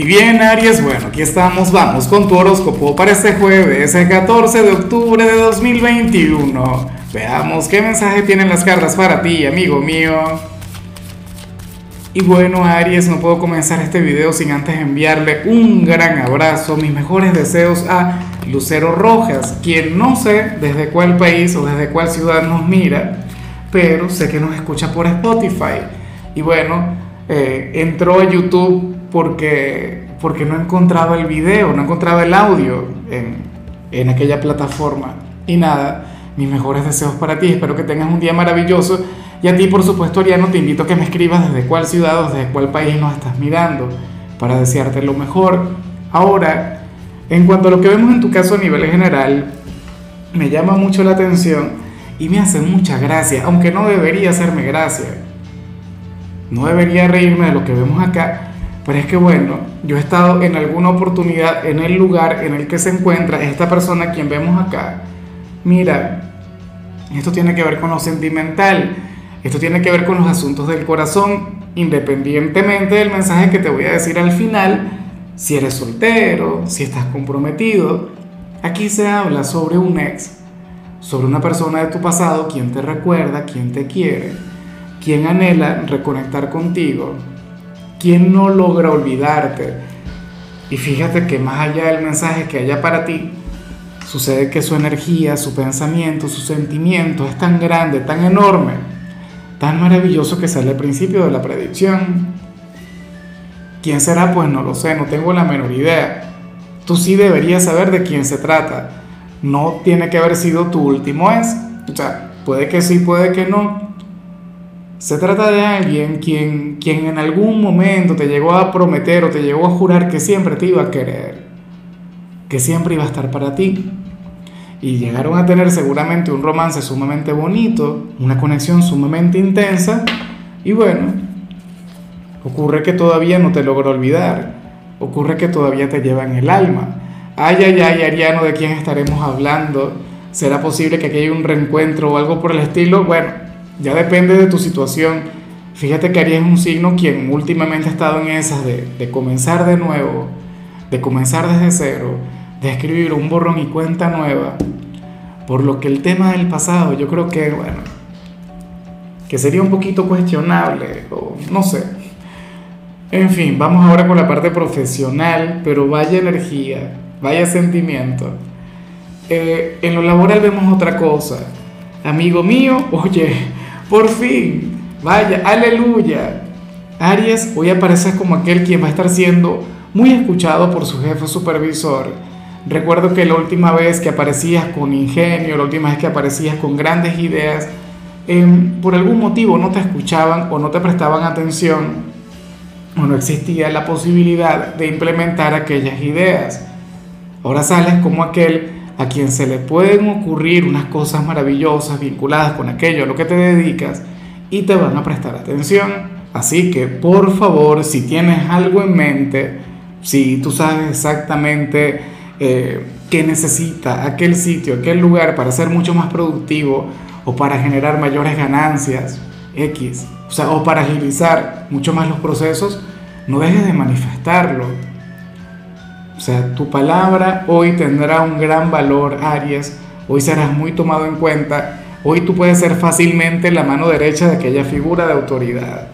Y bien, Aries, bueno, aquí estamos, vamos con tu horóscopo para este jueves, el 14 de octubre de 2021. Veamos qué mensaje tienen las cartas para ti, amigo mío. Y bueno, Aries, no puedo comenzar este video sin antes enviarle un gran abrazo, mis mejores deseos a Lucero Rojas, quien no sé desde cuál país o desde cuál ciudad nos mira, pero sé que nos escucha por Spotify. Y bueno, eh, entró a YouTube porque, porque no encontraba el video, no encontraba el audio en, en aquella plataforma. Y nada, mis mejores deseos para ti, espero que tengas un día maravilloso. Y a ti, por supuesto, Ariano, te invito a que me escribas desde cuál ciudad o desde cuál país nos estás mirando para desearte lo mejor. Ahora, en cuanto a lo que vemos en tu caso a nivel general, me llama mucho la atención y me hace mucha gracia, aunque no debería hacerme gracia. No debería reírme de lo que vemos acá, pero es que bueno, yo he estado en alguna oportunidad en el lugar en el que se encuentra esta persona quien vemos acá. Mira, esto tiene que ver con lo sentimental, esto tiene que ver con los asuntos del corazón, independientemente del mensaje que te voy a decir al final, si eres soltero, si estás comprometido. Aquí se habla sobre un ex, sobre una persona de tu pasado, quien te recuerda, quien te quiere, quien anhela reconectar contigo, ¿Quién no logra olvidarte? Y fíjate que más allá del mensaje que haya para ti, sucede que su energía, su pensamiento, su sentimiento es tan grande, tan enorme, tan maravilloso que sale al principio de la predicción. ¿Quién será? Pues no lo sé, no tengo la menor idea. Tú sí deberías saber de quién se trata. No tiene que haber sido tu último ex. O sea, puede que sí, puede que no. Se trata de alguien quien, quien en algún momento te llegó a prometer o te llegó a jurar que siempre te iba a querer, que siempre iba a estar para ti. Y llegaron a tener seguramente un romance sumamente bonito, una conexión sumamente intensa. Y bueno, ocurre que todavía no te logró olvidar, ocurre que todavía te lleva en el alma. Ay, ay, ay, Ariano, ¿de quién estaremos hablando? ¿Será posible que aquí haya un reencuentro o algo por el estilo? Bueno, ya depende de tu situación. Fíjate que Aries es un signo quien últimamente ha estado en esas de, de comenzar de nuevo, de comenzar desde cero, de escribir un borrón y cuenta nueva. Por lo que el tema del pasado yo creo que, bueno, que sería un poquito cuestionable, o no sé. En fin, vamos ahora con la parte profesional, pero vaya energía, vaya sentimiento. Eh, en lo laboral vemos otra cosa. Amigo mío, oye, por fin, vaya, aleluya. Aries hoy apareces como aquel quien va a estar siendo muy escuchado por su jefe supervisor. Recuerdo que la última vez que aparecías con ingenio, la última vez que aparecías con grandes ideas, em, por algún motivo no te escuchaban o no te prestaban atención o no existía la posibilidad de implementar aquellas ideas. Ahora sales como aquel a quien se le pueden ocurrir unas cosas maravillosas vinculadas con aquello a lo que te dedicas y te van a prestar atención. Así que por favor, si tienes algo en mente, si tú sabes exactamente eh, qué necesita aquel sitio, aquel lugar para ser mucho más productivo o para generar mayores ganancias, X, o para agilizar mucho más los procesos, no dejes de manifestarlo o sea, tu palabra hoy tendrá un gran valor, Aries. Hoy serás muy tomado en cuenta. Hoy tú puedes ser fácilmente la mano derecha de aquella figura de autoridad.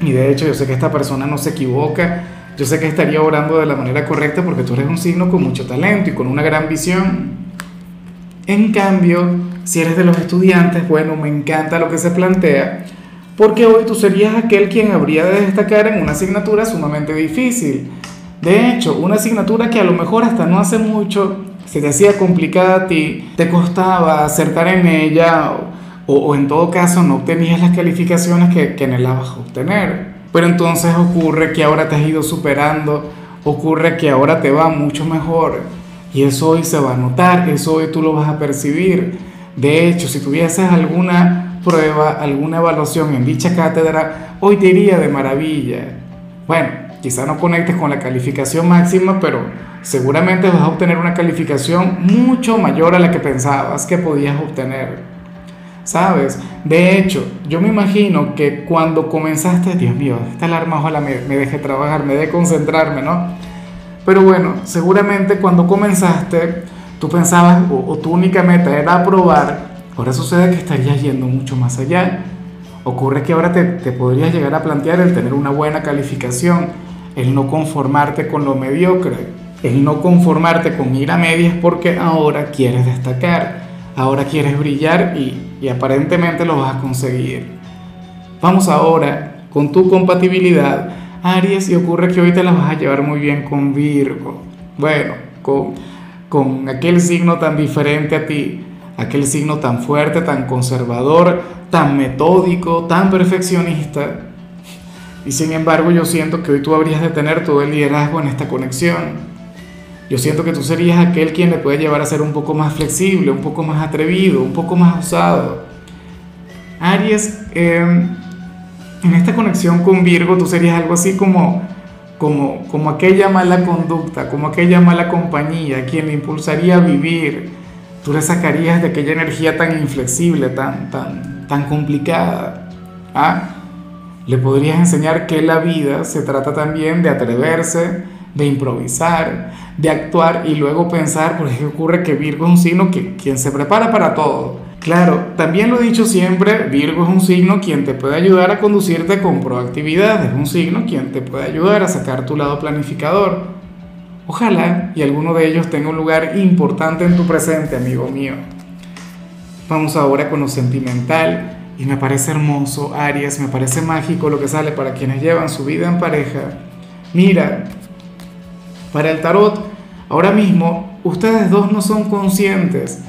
Y de hecho yo sé que esta persona no se equivoca. Yo sé que estaría orando de la manera correcta porque tú eres un signo con mucho talento y con una gran visión. En cambio, si eres de los estudiantes, bueno, me encanta lo que se plantea, porque hoy tú serías aquel quien habría de destacar en una asignatura sumamente difícil. De hecho, una asignatura que a lo mejor hasta no hace mucho se te hacía complicada a ti, te costaba acertar en ella o, en todo caso no obtenías las calificaciones que, que anhelabas obtener. Pero entonces ocurre que ahora te has ido superando, ocurre que ahora te va mucho mejor y eso hoy se va a notar, eso hoy tú lo vas a percibir. De hecho, si tuvieses alguna prueba, alguna evaluación en dicha cátedra, hoy te iría de maravilla. Bueno, Quizá no conectes con la calificación máxima, pero seguramente vas a obtener una calificación mucho mayor a la que pensabas que podías obtener. ¿sabes? De hecho, yo me imagino que cuando comenzaste, Dios mío, esta alarma ojalá me, me deje trabajar, me deje concentrarme, ¿no? Pero bueno, seguramente cuando comenzaste, tú pensabas, o, tu única meta era aprobar, ahora sucede que estarías yendo mucho más allá. Ocurre que ahora te, te podrías llegar a plantear el tener una buena calificación, el no conformarte con lo mediocre, el no conformarte con ir a medias porque ahora quieres destacar, ahora quieres brillar y, aparentemente lo vas a conseguir. Vamos ahora con tu compatibilidad, Aries, y ocurre que hoy te la vas a llevar muy bien con Virgo. Bueno, con aquel signo tan diferente a ti, aquel signo tan fuerte, tan conservador, tan metódico, tan perfeccionista. Y sin embargo yo siento que hoy tú habrías de tener todo el liderazgo en esta conexión. Yo siento que tú serías aquel quien le puede llevar a ser un poco más flexible, un poco más atrevido, un poco más osado. Aries, em, en esta conexión con Virgo tú serías algo así como, como, como aquella mala conducta, como aquella mala compañía, quien le impulsaría a vivir. Tú le sacarías de aquella energía tan inflexible, tan, tan, tan complicada. ¿ah? Le podrías enseñar que la vida se trata también de atreverse, de improvisar, de actuar y luego pensar, porque ocurre que Virgo es un signo que, quien se prepara para todo. Claro, también lo he dicho siempre, Virgo es un signo quien te puede ayudar a conducirte con proactividad, es un signo quien te puede ayudar a sacar tu lado planificador. Ojalá y alguno de ellos tenga un lugar importante en tu presente, amigo mío. Vamos ahora con lo sentimental y me parece hermoso, Aries, me parece mágico lo que sale para quienes llevan su vida en pareja. Mira, para el tarot, ahora mismo ustedes dos no son conscientes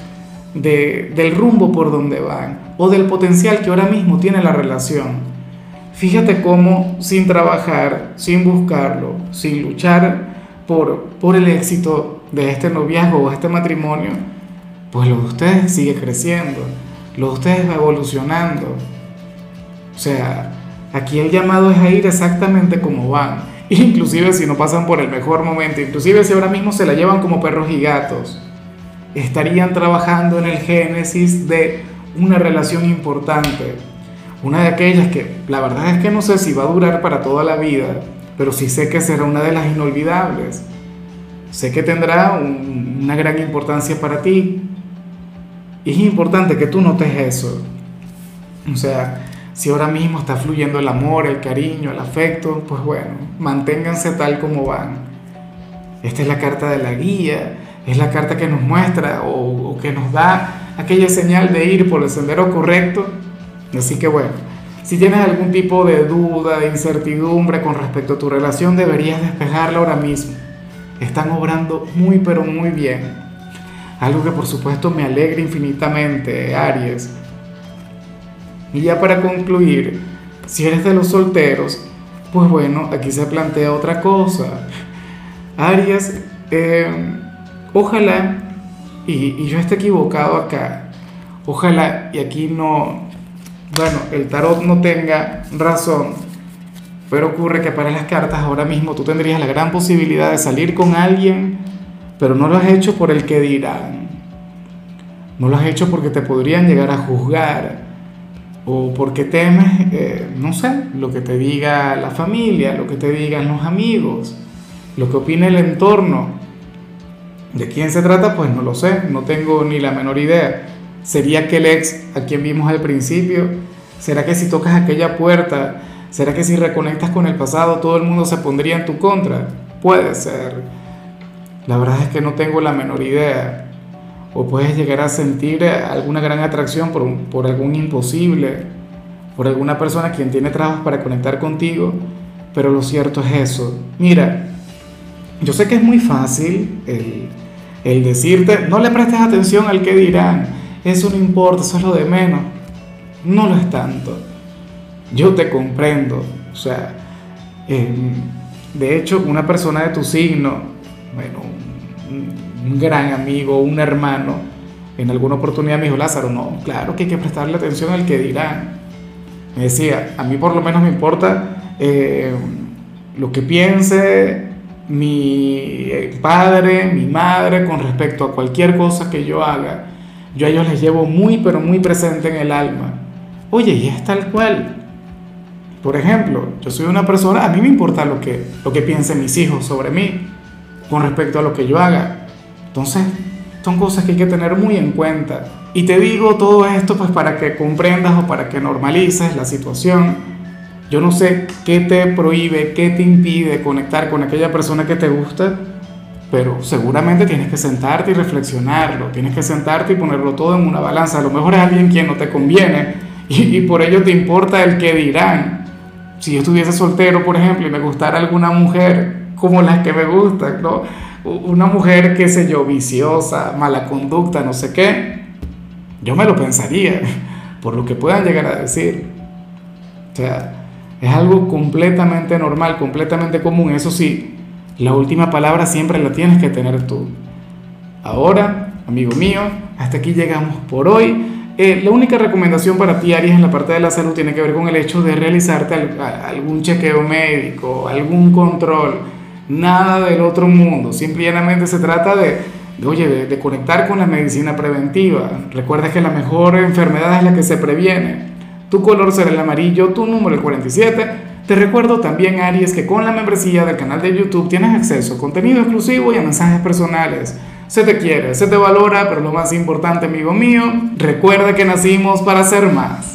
del rumbo por donde van o del potencial que ahora mismo tiene la relación. Fíjate cómo sin trabajar, sin buscarlo, sin luchar por, por el éxito de este noviazgo o este matrimonio, pues lo de ustedes sigue creciendo, lo de ustedes evolucionando. O sea, aquí el llamado es a ir exactamente como van inclusive si no pasan por el mejor momento, inclusive si ahora mismo se la llevan como perros y gatos, estarían trabajando en el génesis de una relación importante, una de aquellas que la verdad es que no sé si va a durar para toda la vida, pero sí sé que será una de las inolvidables. Sé que tendrá una gran importancia para ti. Y es importante que tú notes eso. O sea, si ahora mismo está fluyendo el amor, el cariño, el afecto, pues bueno, manténganse tal como van. Esta es la carta de la guía, es la carta que nos muestra o, que nos da aquella señal de ir por el sendero correcto. Así que bueno, si tienes algún tipo de duda, de incertidumbre con respecto a tu relación, deberías despejarla ahora mismo. Están obrando muy pero muy bien. Algo que por supuesto me alegra infinitamente, Aries y ya para concluir, si eres de los solteros, pues bueno, aquí se plantea otra cosa. Aries, eh, ojalá, y, yo esté equivocado acá, ojalá, y aquí no, bueno, el tarot no tenga razón, pero ocurre que para las cartas ahora mismo tú tendrías la gran posibilidad de salir con alguien, pero no lo has hecho por el que dirán. No lo has hecho porque te podrían llegar a juzgar o porque temes, eh, no sé, lo que te diga la familia, lo que te digan los amigos, lo que opine el entorno. ¿De quién se trata? Pues no lo sé, no tengo ni la menor idea. ¿Sería aquel ex a quien vimos al principio? ¿Será que si tocas aquella puerta, será que si reconectas con el pasado todo el mundo se pondría en tu contra? Puede ser. La verdad es que no tengo la menor idea o puedes llegar a sentir alguna gran atracción por, por algún imposible, por alguna persona quien tiene trabas para conectar contigo, pero lo cierto es eso. Mira, yo sé que es muy fácil el, el decirte, no le prestes atención al que dirán, eso no importa, eso es lo de menos. No lo es tanto. Yo te comprendo. O sea, em, de hecho, una persona de tu signo, bueno, un gran amigo, un hermano, en alguna oportunidad me dijo, Lázaro, no, claro que hay que prestarle atención al que dirán. Me decía, a mí por lo menos me importa eh, lo que piense mi padre, mi madre con respecto a cualquier cosa que yo haga, yo a ellos les llevo muy, pero muy presente en el alma. Oye, y es tal cual. Por ejemplo, yo soy una persona, a mí me importa lo que, lo que piensen mis hijos sobre mí, con respecto a lo que yo haga. Entonces, son cosas que hay que tener muy en cuenta. Y te digo todo esto pues para que comprendas o para que normalices la situación. Yo no sé qué te prohíbe, qué te impide conectar con aquella persona que te gusta, pero seguramente tienes que sentarte y reflexionarlo, tienes que sentarte y ponerlo todo en una balanza. A lo mejor es alguien quien no te conviene y, y por ello te importa el que dirán. Si yo estuviese soltero, por ejemplo, y me gustara alguna mujer como las que me gustan, ¿no? Una mujer, qué sé yo, viciosa, mala conducta, no sé qué, yo me lo pensaría, por lo que puedan llegar a decir. O sea, es algo completamente normal, completamente común. Eso sí, la última palabra siempre la tienes que tener tú. Ahora, amigo mío, hasta aquí llegamos por hoy. Eh, la única recomendación para ti, Aries, en la parte de la salud tiene que ver con el hecho de realizarte algún chequeo médico, algún control nada del otro mundo, simplemente se trata de, oye, de, conectar con la medicina preventiva. Recuerda que la mejor enfermedad es la que se previene. Tu color será el amarillo, tu número el 47. Te recuerdo también, Aries, que con la membresía del canal de YouTube tienes acceso a contenido exclusivo y a mensajes personales. Se te quiere, se te valora, pero lo más importante, amigo mío, recuerda que nacimos para ser más.